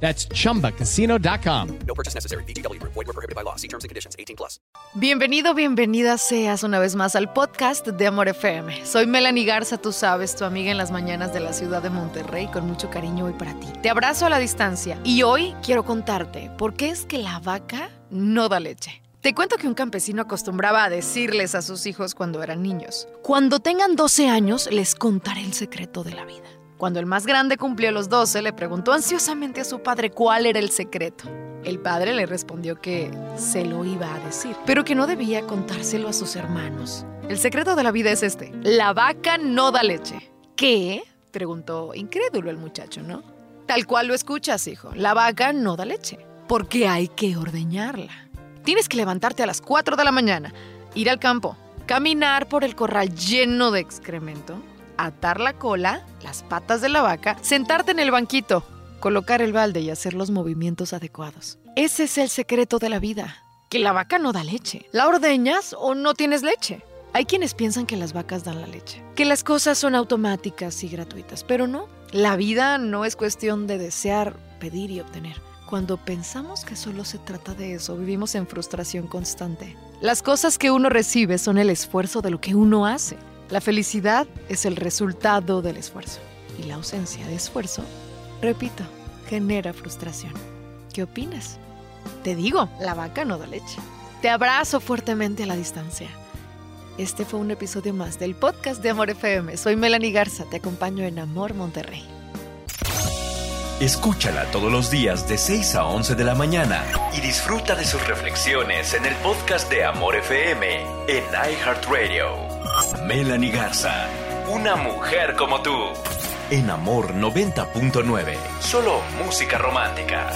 That's chumbacasino.com. No purchase necessary. BGW. Void were prohibited by law. See terms and conditions. 18 plus. Bienvenido, bienvenida seas una vez más al podcast de Amor FM. Soy Melanie Garza, tú sabes, tu amiga en las mañanas de la ciudad de Monterrey, con mucho cariño hoy para ti. Te abrazo a la distancia y hoy quiero contarte por qué es que la vaca no da leche. Te cuento que un campesino acostumbraba a decirles a sus hijos cuando eran niños, cuando tengan 12 años les contaré el secreto de la vida. Cuando el más grande cumplió los 12, le preguntó ansiosamente a su padre cuál era el secreto. El padre le respondió que se lo iba a decir, pero que no debía contárselo a sus hermanos. El secreto de la vida es este. La vaca no da leche. ¿Qué? preguntó incrédulo el muchacho, ¿no? Tal cual lo escuchas, hijo. La vaca no da leche, porque hay que ordeñarla. Tienes que levantarte a las 4 de la mañana, ir al campo, caminar por el corral lleno de excremento, atar la cola, las patas de la vaca, sentarte en el banquito, colocar el balde y hacer los movimientos adecuados. Ese es el secreto de la vida, que la vaca no da leche. ¿La ordeñas o no tienes leche? Hay quienes piensan que las vacas dan la leche, que las cosas son automáticas y gratuitas, pero no. La vida no es cuestión de desear, pedir y obtener. Cuando pensamos que solo se trata de eso, vivimos en frustración constante. Las cosas que uno recibe son el esfuerzo de lo que uno hace. La felicidad es el resultado del esfuerzo y la ausencia de esfuerzo, repito, genera frustración. ¿Qué opinas? Te digo, la vaca no da leche. Te abrazo fuertemente a la distancia. Este fue un episodio más del podcast de Amor FM. Soy Melanie Garza, te acompaño en Amor Monterrey. Escúchala todos los días de 6 a 11 de la mañana y disfruta de sus reflexiones en el podcast de Amor FM en iHeartRadio. Melanie Garza, una mujer como tú. En Amor 90.9, solo música romántica.